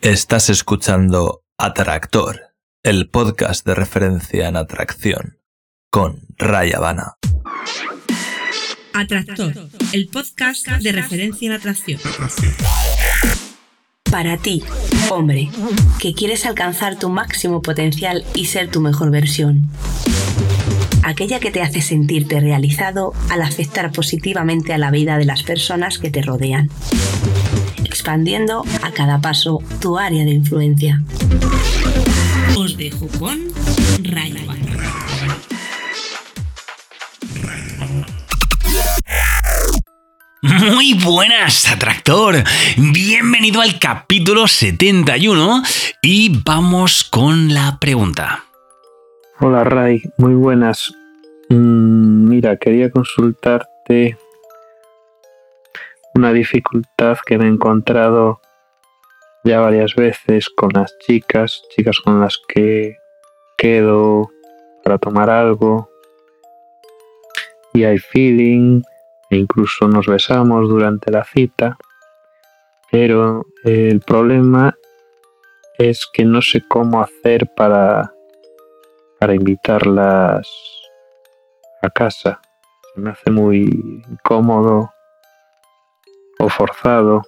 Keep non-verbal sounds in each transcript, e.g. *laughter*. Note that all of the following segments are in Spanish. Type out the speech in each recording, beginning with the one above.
Estás escuchando Atractor, el podcast de referencia en atracción, con Raya Habana. Atractor, el podcast de referencia en atracción. Para ti, hombre, que quieres alcanzar tu máximo potencial y ser tu mejor versión. Aquella que te hace sentirte realizado al afectar positivamente a la vida de las personas que te rodean expandiendo a cada paso tu área de influencia. Os dejo con Raya Muy buenas, atractor. Bienvenido al capítulo 71 y vamos con la pregunta. Hola Ray, muy buenas. Mm, mira, quería consultarte una dificultad que me he encontrado ya varias veces con las chicas, chicas con las que quedo para tomar algo. Y hay feeling e incluso nos besamos durante la cita, pero el problema es que no sé cómo hacer para, para invitarlas a casa. Se me hace muy incómodo o forzado.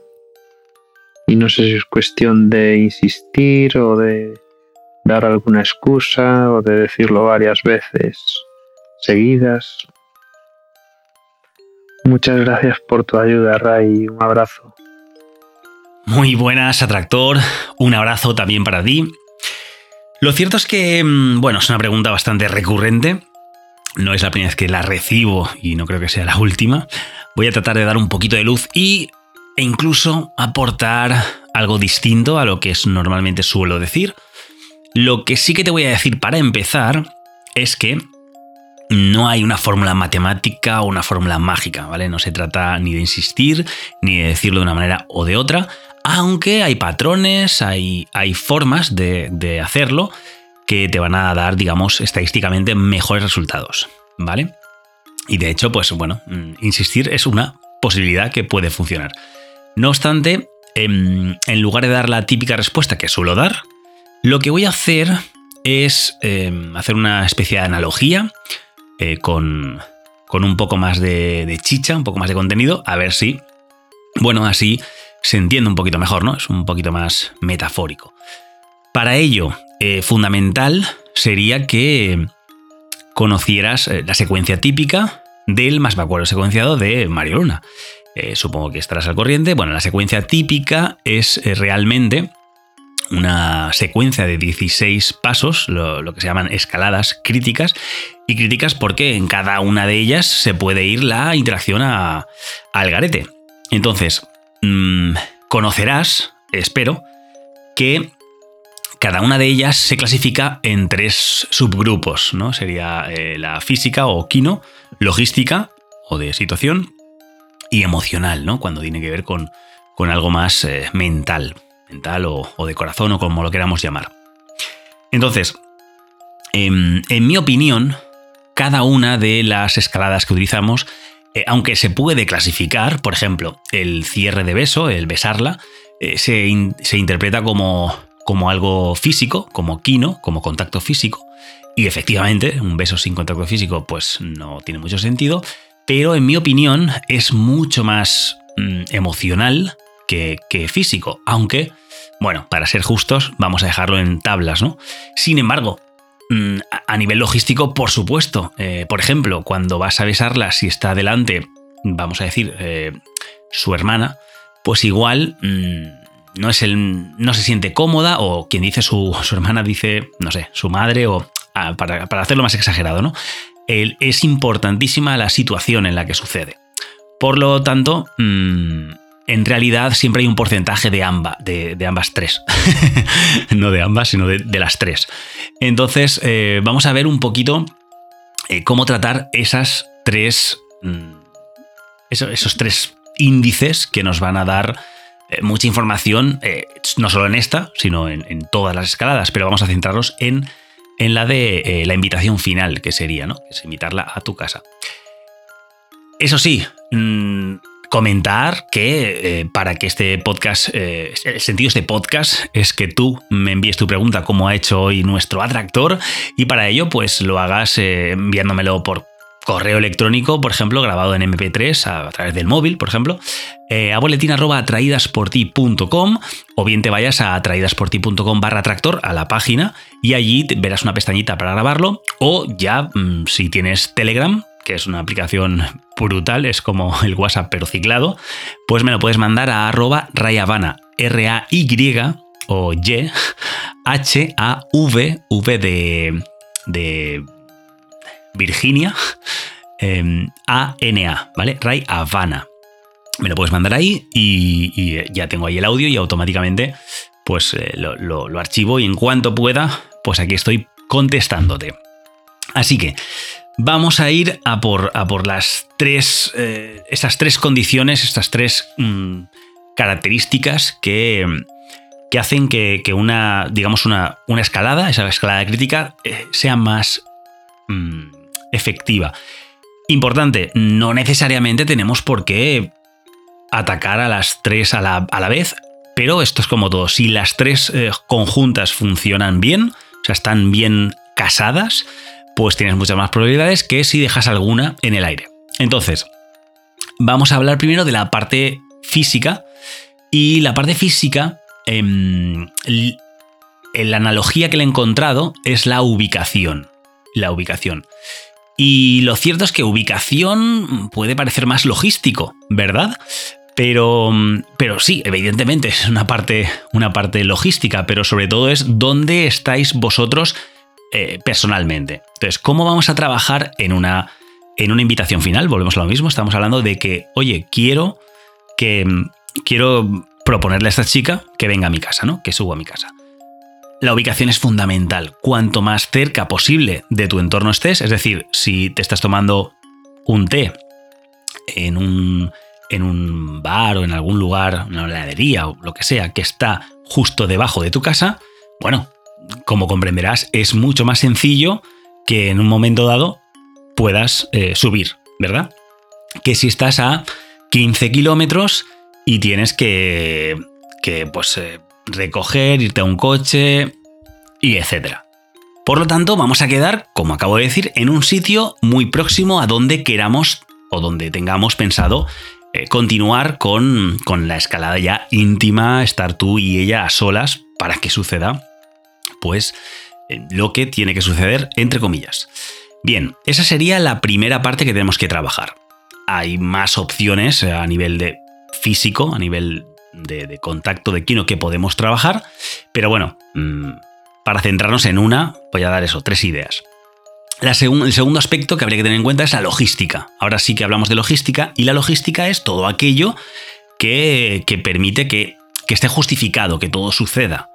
Y no sé si es cuestión de insistir o de dar alguna excusa o de decirlo varias veces seguidas. Muchas gracias por tu ayuda, Ray. Un abrazo. Muy buenas, Atractor. Un abrazo también para ti. Lo cierto es que, mm, bueno, es una pregunta bastante recurrente. No es la primera vez que la recibo y no creo que sea la última voy a tratar de dar un poquito de luz y, e incluso aportar algo distinto a lo que normalmente suelo decir. Lo que sí que te voy a decir para empezar es que no hay una fórmula matemática o una fórmula mágica, ¿vale? No se trata ni de insistir, ni de decirlo de una manera o de otra, aunque hay patrones, hay, hay formas de, de hacerlo que te van a dar, digamos, estadísticamente mejores resultados, ¿vale? Y de hecho, pues bueno, mm, insistir es una posibilidad que puede funcionar. No obstante, em, en, lugar de dar la típica respuesta que suelo dar, lo que voy a hacer es em, hacer una especie de analogía eh, con, con, un poco más de, chicha, un poco más de contenido, a ver si, bueno, así se entiende un poquito mejor, ¿no? Es un poquito más metafórico. Para ello, eh, fundamental sería que conocieras eh, la secuencia típica del más vacuero secuenciado de Mario Luna. Eh, supongo que estarás al corriente. Bueno, la secuencia típica es eh, realmente una secuencia de 16 pasos, lo, que se llaman escaladas críticas, y críticas porque en cada una de ellas se puede ir la interacción al garete. Entonces, mm, conocerás, espero, que cada una de ellas se clasifica en tres subgrupos, ¿no? Sería eh, la física o quino, logística o de situación y emocional, ¿no? Cuando tiene que ver con, con algo más eh, mental, mental o, de corazón o como lo queramos llamar. Entonces, en, mi opinión, cada una de las escaladas que utilizamos, eh, aunque se puede clasificar, por ejemplo, el cierre de beso, el besarla, se, se interpreta como como algo físico, como quino, como contacto físico. Y efectivamente, un beso sin contacto físico pues no tiene mucho sentido, pero en mi opinión es mucho más mm, emocional que, físico, aunque, bueno, para ser justos, vamos a dejarlo en tablas, ¿no? Sin embargo, mm, a nivel logístico, por supuesto, eh, por ejemplo, cuando vas a besarla, si está delante, vamos a decir, eh, su hermana, pues igual... Mm, no, es el, no se siente cómoda o quien dice su, hermana dice, no sé, su madre o ah, para, hacerlo más exagerado, ¿no? es importantísima la situación en la que sucede. Por lo tanto, mm, en realidad siempre hay un porcentaje de, de, ambas tres. *laughs* no de ambas, sino de, las tres. Entonces, eh, vamos a ver un poquito eh, cómo tratar esas tres. Mm, esos tres índices que nos van a dar mucha información, eh, no solo en esta, sino en, todas las escaladas, pero vamos a centrarnos en, en la de eh, la invitación final, que sería, ¿no? Es invitarla a tu casa. Eso sí, mm, comentar que eh, para que este podcast, eh, el sentido de este podcast es que tú me envíes tu pregunta como ha hecho hoy nuestro atractor y para ello pues lo hagas eh, enviándomelo por correo electrónico, por ejemplo, grabado en MP3 a, través del móvil, por ejemplo, a boletín.atraídasporti.com o bien te vayas a atraídasporti.com barra tractor a la página y allí verás una pestañita para grabarlo o ya mm, si tienes Telegram, que es una aplicación brutal, es como el WhatsApp pero ciclado, pues me lo puedes mandar a arroba rayavana, R-A-Y o Y, *laughs* H-A-V, V de, de Virginia, em, A-N-A, ¿vale? Ray Havana. Me lo puedes mandar ahí y, ya tengo ahí el audio y automáticamente pues eh, lo, archivo y en cuanto pueda, pues aquí estoy contestándote. Así que vamos a ir a por, a por las tres, eh, estas tres condiciones, estas tres mm, características que, que hacen que, una, digamos, una, una, escalada, esa escalada crítica, eh, sea más mm, efectiva. Importante, no necesariamente tenemos por qué atacar a las tres a la, a la vez, pero esto es como todo. Si las tres eh, conjuntas funcionan bien, o sea, están bien casadas, pues tienes muchas más probabilidades que si dejas alguna en el aire. Entonces, vamos a hablar primero de la parte física. Y la parte física, em, la analogía que le he encontrado es la ubicación. La ubicación. Y lo cierto es que ubicación puede parecer más logístico, ¿verdad? Pero, pero sí, evidentemente es una parte, una parte logística, pero sobre todo es dónde estáis vosotros eh, personalmente. Entonces, ¿cómo vamos a trabajar en una, en una invitación final? Volvemos a lo mismo, estamos hablando de que, oye, quiero que quiero proponerle a esta chica que venga a mi casa, ¿no? Que suba a mi casa. La ubicación es fundamental. Cuanto más cerca posible de tu entorno estés, es decir, si te estás tomando un té en un, en un bar o en algún lugar, una heladería o lo que sea, que está justo debajo de tu casa, bueno, como comprenderás, es mucho más sencillo que en un momento dado puedas eh, subir, ¿verdad? Que si estás a 15 kilómetros y tienes que, que pues, eh, recoger, irte a un coche y etcétera. Por lo tanto, vamos a quedar, como acabo de decir, en un sitio muy próximo a donde queramos o donde tengamos pensado eh, continuar con, con la escalada ya íntima, estar tú y ella a solas para que suceda pues lo que tiene que suceder, entre comillas. Bien, esa sería la primera parte que tenemos que trabajar. Hay más opciones a nivel de físico, a nivel de, contacto de quino que podemos trabajar, pero bueno, mm, para centrarnos en una, voy a dar eso, tres ideas. el segundo aspecto que habría que tener en cuenta es la logística. Ahora sí que hablamos de logística y la logística es todo aquello que, permite que esté justificado, que todo suceda.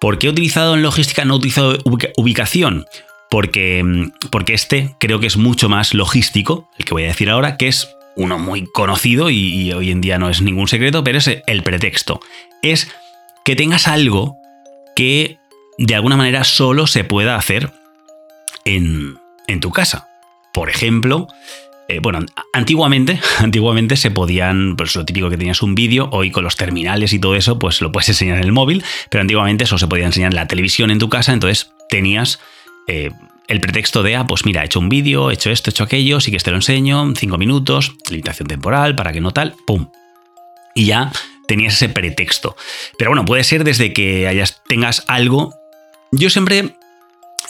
¿Por qué he utilizado en logística, no he utilizado ubicación? Porque, mm, porque este creo que es mucho más logístico, el que voy a decir ahora, que es uno muy conocido y, hoy en día no es ningún secreto, pero es el pretexto. Es que tengas algo que de alguna manera solo se pueda hacer en, en tu casa. Por ejemplo, eh, bueno, antiguamente, *laughs* antiguamente se podían, pues lo típico que tenías un vídeo, hoy con los terminales y todo eso, pues lo puedes enseñar en el móvil, pero antiguamente eso se podía enseñar en la televisión en tu casa, entonces tenías eh, el pretexto de, ah, pues mira, he hecho un vídeo, he hecho esto, he hecho aquello, sí que te lo enseño, cinco minutos, limitación temporal, para que no tal, ¡pum! Y ya tenías ese pretexto. Pero bueno, puede ser desde que hayas, tengas algo. Yo siempre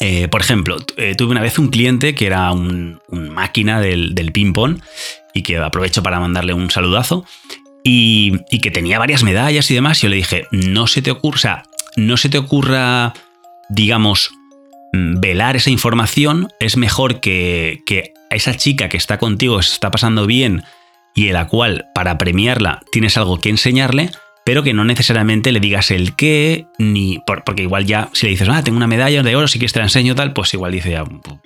eh, por ejemplo, eh, tuve una vez un cliente que era un, máquina del, ping-pong y que aprovecho para mandarle un saludazo y, que tenía varias medallas y demás. Y yo le dije, no se te ocurra, no se te ocurra, digamos, velar esa información. Es mejor que, que a esa chica que está contigo, se está pasando bien y en la cual para premiarla tienes algo que enseñarle, pero que no necesariamente le digas el qué, ni. porque igual ya, si le dices, ah, tengo una medalla de oro, si quieres te la enseño, tal, pues igual dice,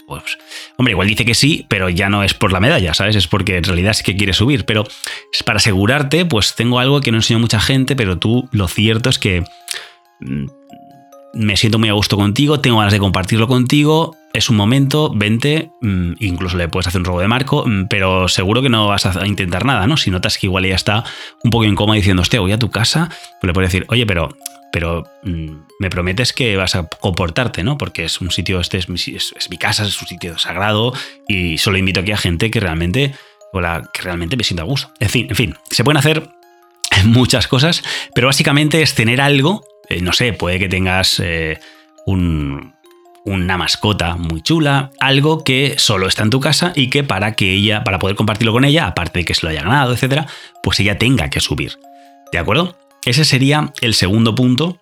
pues, hombre, igual dice que sí, pero ya no es por la medalla, ¿sabes? Es porque en realidad es que quiere subir. Pero es para asegurarte, pues tengo algo que no enseño a mucha gente, pero tú lo cierto es que mm, me siento muy a gusto contigo, tengo ganas de compartirlo contigo, es un momento, vente, mm, incluso le puedes hacer un robo de marco, mm, pero seguro que no vas a intentar nada, ¿no? Si notas que igual ella está un poco incómoda diciendo, hostia, voy a tu casa, pues le puedes decir, oye, pero, pero mm, me prometes que vas a comportarte, ¿no? Porque es un sitio, este es mi, es, mi casa, es un sitio sagrado y solo invito aquí a gente que realmente, o la, que realmente me sienta a gusto. En fin, en fin, se pueden hacer *laughs* muchas cosas, pero básicamente es tener algo, eh, no sé, puede que tengas eh, un, una mascota muy chula, algo que solo está en tu casa y que para que ella, para poder compartirlo con ella, aparte de que se lo haya ganado, etcétera, pues ella tenga que subir. ¿De acuerdo? Ese sería el segundo punto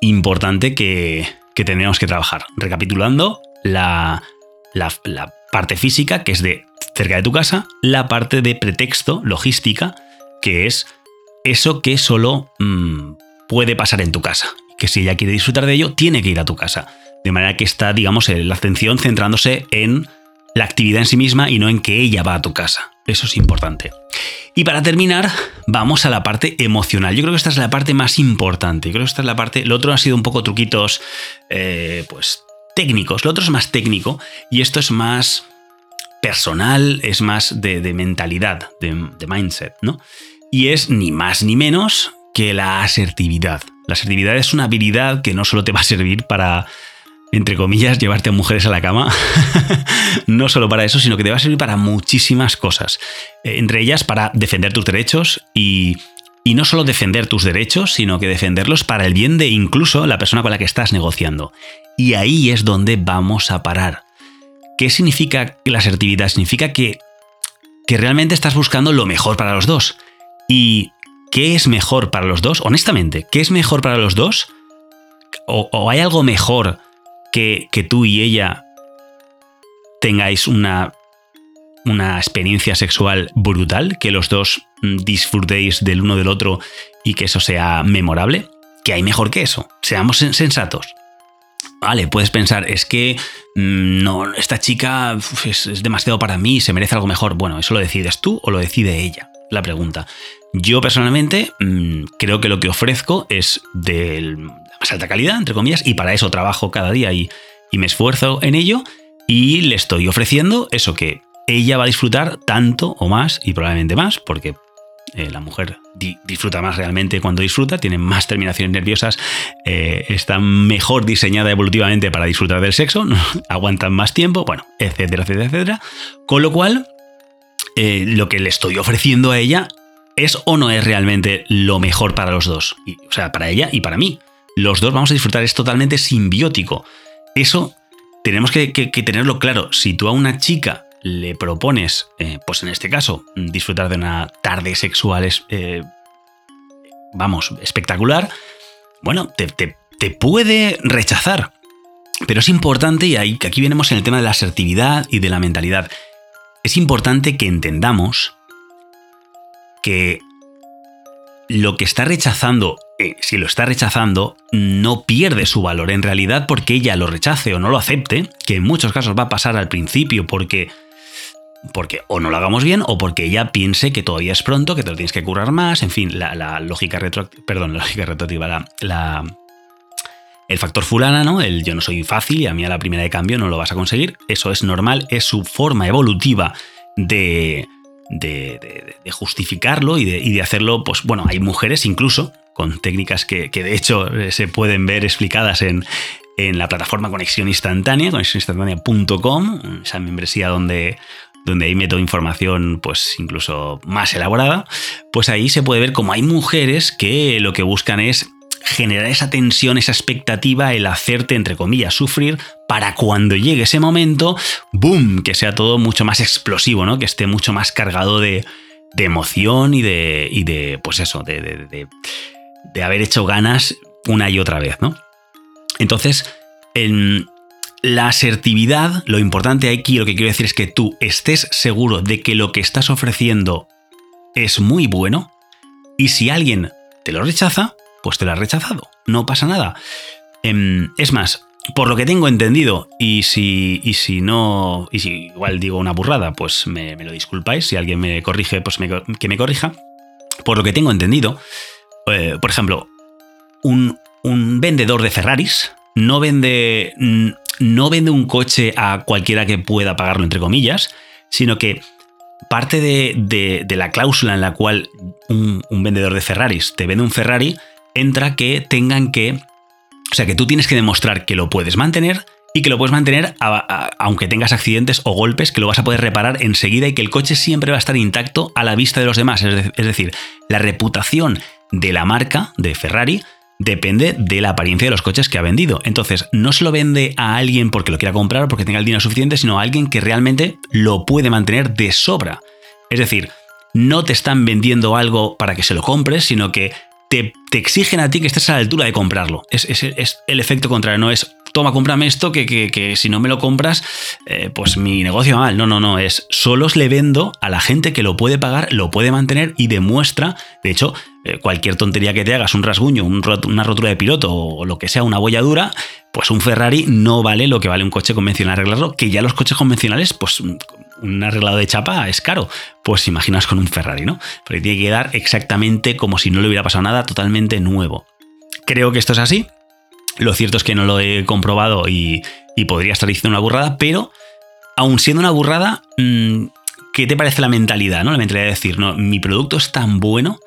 importante que, que tenemos que trabajar. Recapitulando, la, la, parte física, que es de cerca de tu casa, la parte de pretexto, logística, que es eso que solo mm, puede pasar en tu casa. Que si ella quiere disfrutar de ello, tiene que ir a tu casa. De manera que está, digamos, la atención centrándose en la actividad en sí misma y no en que ella va a tu casa. Eso es importante. Y para terminar, vamos a la parte emocional. Yo creo que esta es la parte más importante. Yo creo que esta es la parte. Lo otro ha sido un poco truquitos, eh, pues técnicos. Lo otro es más técnico y esto es más personal, es más de, mentalidad, de, de mindset, ¿no? Y es ni más ni menos que la asertividad. La asertividad es una habilidad que no solo te va a servir para entre comillas, llevarte a mujeres a la cama. *laughs* no solo para eso, sino que te va a servir para muchísimas cosas. Entre ellas para defender tus derechos y, y no solo defender tus derechos, sino que defenderlos para el bien de incluso la persona con la que estás negociando. Y ahí es donde vamos a parar. ¿Qué significa la asertividad? Significa que, que realmente estás buscando lo mejor para los dos. ¿Y qué es mejor para los dos? Honestamente, ¿qué es mejor para los dos? ¿O, hay algo mejor que, tú y ella tengáis una, una experiencia sexual brutal, que los dos disfrutéis del uno del otro y que eso sea memorable, ¿qué hay mejor que eso? Seamos sensatos. Vale, puedes pensar, es que mm, no, esta chica es, demasiado para mí, se merece algo mejor. Bueno, ¿eso lo decides tú o lo decide ella? La pregunta. Yo personalmente mm, creo que lo que ofrezco es del, más alta calidad, entre comillas, y para eso trabajo cada día y, me esfuerzo en ello y le estoy ofreciendo eso que ella va a disfrutar tanto o más y probablemente más, porque eh, la mujer disfruta más realmente cuando disfruta, tiene más terminaciones nerviosas, eh, está mejor diseñada evolutivamente para disfrutar del sexo, *laughs* aguantan más tiempo, bueno, etcétera, etcétera, etcétera. Con lo cual, eh, lo que le estoy ofreciendo a ella es o no es realmente lo mejor para los dos, o sea, para ella y para mí los dos vamos a disfrutar, es totalmente simbiótico. Eso tenemos que, tenerlo claro. Si tú a una chica le propones, eh, pues en este caso, disfrutar de una tarde sexual, eh, vamos, espectacular, bueno, te, te, puede rechazar. Pero es importante, y ahí, aquí venimos en el tema de la asertividad y de la mentalidad, es importante que entendamos que lo que está rechazando eh, si lo está rechazando, no pierde su valor en realidad porque ella lo rechace o no lo acepte, que en muchos casos va a pasar al principio porque porque o no lo hagamos bien o porque ella piense que todavía es pronto, que te lo tienes que currar más, en fin, la, lógica retroactiva, perdón, la lógica retroactiva, la, el factor fulana, ¿no? El yo no soy fácil y a mí a la primera de cambio no lo vas a conseguir, eso es normal, es su forma evolutiva de, de, justificarlo y de, hacerlo, pues bueno, hay mujeres incluso con técnicas que, de hecho eh, se pueden ver explicadas en, la plataforma Conexión Instantánea, conexioninstantánea.com, esa membresía donde, donde ahí meto información pues incluso más elaborada, pues ahí se puede ver cómo hay mujeres que lo que buscan es generar esa tensión, esa expectativa, el hacerte, entre comillas, sufrir para cuando llegue ese momento, ¡boom!, que sea todo mucho más explosivo, ¿no? Que esté mucho más cargado de, emoción y de, y de, pues eso, de, de haber hecho ganas una y otra vez, ¿no? Entonces, en la asertividad, lo importante aquí, lo que quiero decir es que tú estés seguro de que lo que estás ofreciendo es muy bueno y si alguien te lo rechaza, pues te lo ha rechazado, no pasa nada. Em, es más, por lo que tengo entendido, y si, y si no, y si igual digo una burrada, pues me, lo disculpáis, si alguien me corrige, pues que me corrija. Por lo que tengo entendido, por ejemplo, un, vendedor de Ferraris no vende. no vende un coche a cualquiera que pueda pagarlo, entre comillas, sino que parte de, la cláusula en la cual un, un, vendedor de Ferraris te vende un Ferrari entra que tengan que. O sea, que tú tienes que demostrar que lo puedes mantener y que lo puedes mantener aunque tengas accidentes o golpes, que lo vas a poder reparar enseguida y que el coche siempre va a estar intacto a la vista de los demás. Es, decir, la reputación de la marca de Ferrari depende de la apariencia de los coches que ha vendido. Entonces, no se lo vende a alguien porque lo quiera comprar o porque tenga el dinero suficiente, sino a alguien que realmente lo puede mantener de sobra. Es decir, no te están vendiendo algo para que se lo compres, sino que te, exigen a ti que estés a la altura de comprarlo. Es, el efecto contrario, no es toma, cómprame esto, que, si no me lo compras, eh, pues mi negocio va mal. No, no, no, es solo le vendo a la gente que lo puede pagar, lo puede mantener y demuestra, de hecho, eh, cualquier tontería que te hagas, un rasguño, una rotura de piloto o lo que sea, una bolladura, pues un Ferrari no vale lo que vale un coche convencional arreglarlo, que ya los coches convencionales, pues un arreglado de chapa es caro. Pues imaginas con un Ferrari, ¿no? Porque tiene que quedar exactamente como si no le hubiera pasado nada, totalmente nuevo. Creo que esto es así, lo cierto es que no lo he comprobado y, podría estar diciendo una burrada, pero aun siendo una burrada, mm, ¿qué te parece la mentalidad? ¿no? La mentalidad de decir, no, mi producto es tan bueno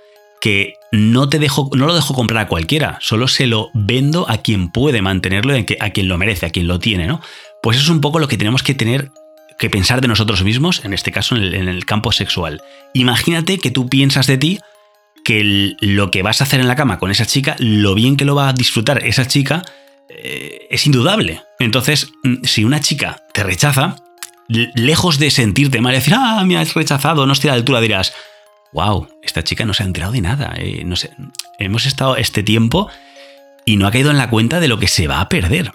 que no, te dejo, no lo dejo comprar a cualquiera, solo se lo vendo a quien puede mantenerlo, a quien lo merece, a quien lo tiene, ¿no? Pues eso es un poco lo que tenemos que tener que pensar de nosotros mismos, en este caso en el campo sexual. Imagínate que tú piensas de ti que lo que vas a hacer en la cama con esa chica, lo bien que lo va a disfrutar esa chica, eh, es indudable. Entonces, mm, si una chica te rechaza, lejos de sentirte mal y decir, ah, me has rechazado, no estoy a la altura, dirás, wow, esta chica no se ha enterado de nada. Eh, no sé, hemos estado este tiempo y no ha caído en la cuenta de lo que se va a perder.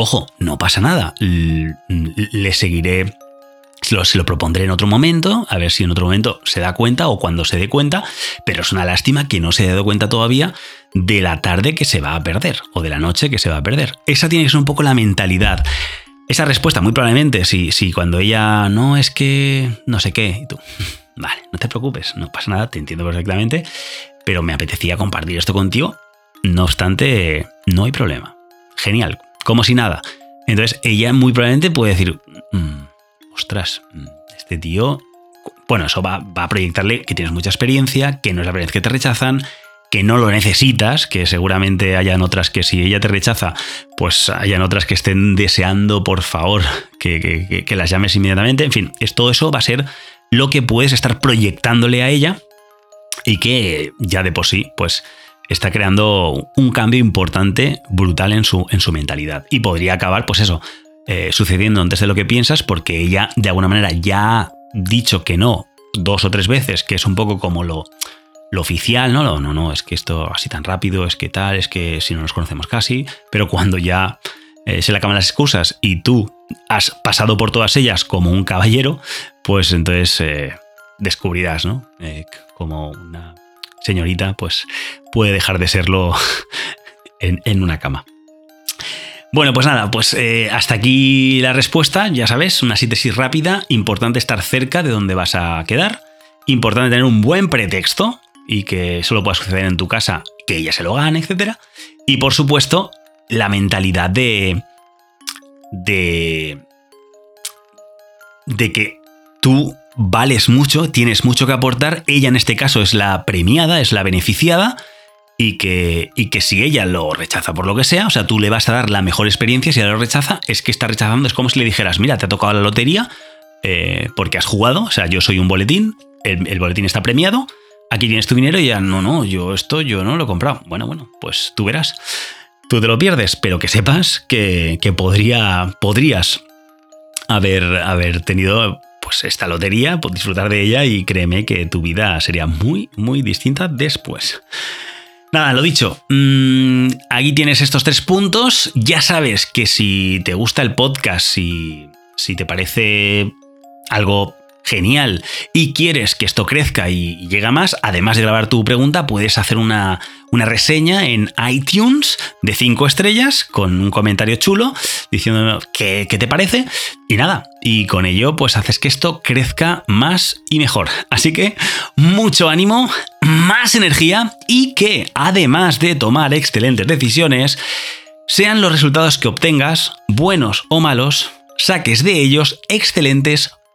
Ojo, no pasa nada. Le seguiré se lo, propondré en otro momento, a ver si en otro momento se da cuenta o cuando se dé cuenta, pero es una lástima que no se haya dado cuenta todavía de la tarde que se va a perder o de la noche que se va a perder. Esa tiene que ser un poco la mentalidad. Esa respuesta, muy probablemente, si, si cuando ella no es que no sé qué, y tú, *laughs* vale, no te preocupes, no pasa nada, te entiendo perfectamente, pero me apetecía compartir esto contigo. No obstante, no hay problema. Genial, como si nada. Entonces ella muy probablemente puede decir, mm, ostras, este tío, bueno, eso va, a proyectarle que tienes mucha experiencia, que no es la primera vez que te rechazan, que no lo necesitas, que seguramente hayan otras que si ella te rechaza, pues hayan otras que estén deseando, por favor, que, las llames inmediatamente. En fin, es, todo eso va a ser lo que puedes estar proyectándole a ella y que ya de por sí, pues está creando un cambio importante, brutal en su, en su mentalidad. Y podría acabar, pues eso, eh, sucediendo antes de lo que piensas porque ella de alguna manera ya ha dicho que no dos o tres veces, que es un poco como lo, lo oficial, ¿no? No, no, no, es que esto así tan rápido, es que tal, es que si no nos conocemos casi, pero cuando ya eh, se le acaban las excusas y tú has pasado por todas ellas como un caballero, pues entonces eh, descubrirás, ¿no? como una señorita, pues puede dejar de serlo *laughs* en una cama. Bueno, pues nada, pues eh, hasta aquí la respuesta, ya sabes, una síntesis rápida, importante estar cerca de donde vas a quedar, importante tener un buen pretexto y que solo pueda suceder en tu casa, que ella se lo gane, etc. Y por supuesto, la mentalidad de... de... de que tú vales mucho, tienes mucho que aportar, ella en este caso es la premiada, es la beneficiada, y que, y que si ella lo rechaza por lo que sea, o sea, tú le vas a dar la mejor experiencia, si ella lo rechaza, es que está rechazando, es como si le dijeras, mira, te ha tocado la lotería eh, porque has jugado, o sea, yo soy un boletín, el, boletín está premiado, aquí tienes tu dinero y ya, no, no, yo esto, yo no lo he comprado. Bueno, bueno, pues tú verás, tú te lo pierdes, pero que sepas que, que podría, podrías haber, haber tenido pues esta lotería, disfrutar de ella y créeme que tu vida sería muy, muy distinta después. Nada, lo dicho, mm, aquí tienes estos tres puntos. Ya sabes que si te gusta el podcast, si, si te parece algo genial y quieres que esto crezca y, llega más, además de grabar tu pregunta, puedes hacer una, una reseña en iTunes de 5 estrellas con un comentario chulo diciendo qué, qué, te parece. Y nada, y con ello pues haces que esto crezca más y mejor. Así que mucho ánimo, más energía y que además de tomar excelentes decisiones, Sean los resultados que obtengas, buenos o malos, saques de ellos excelentes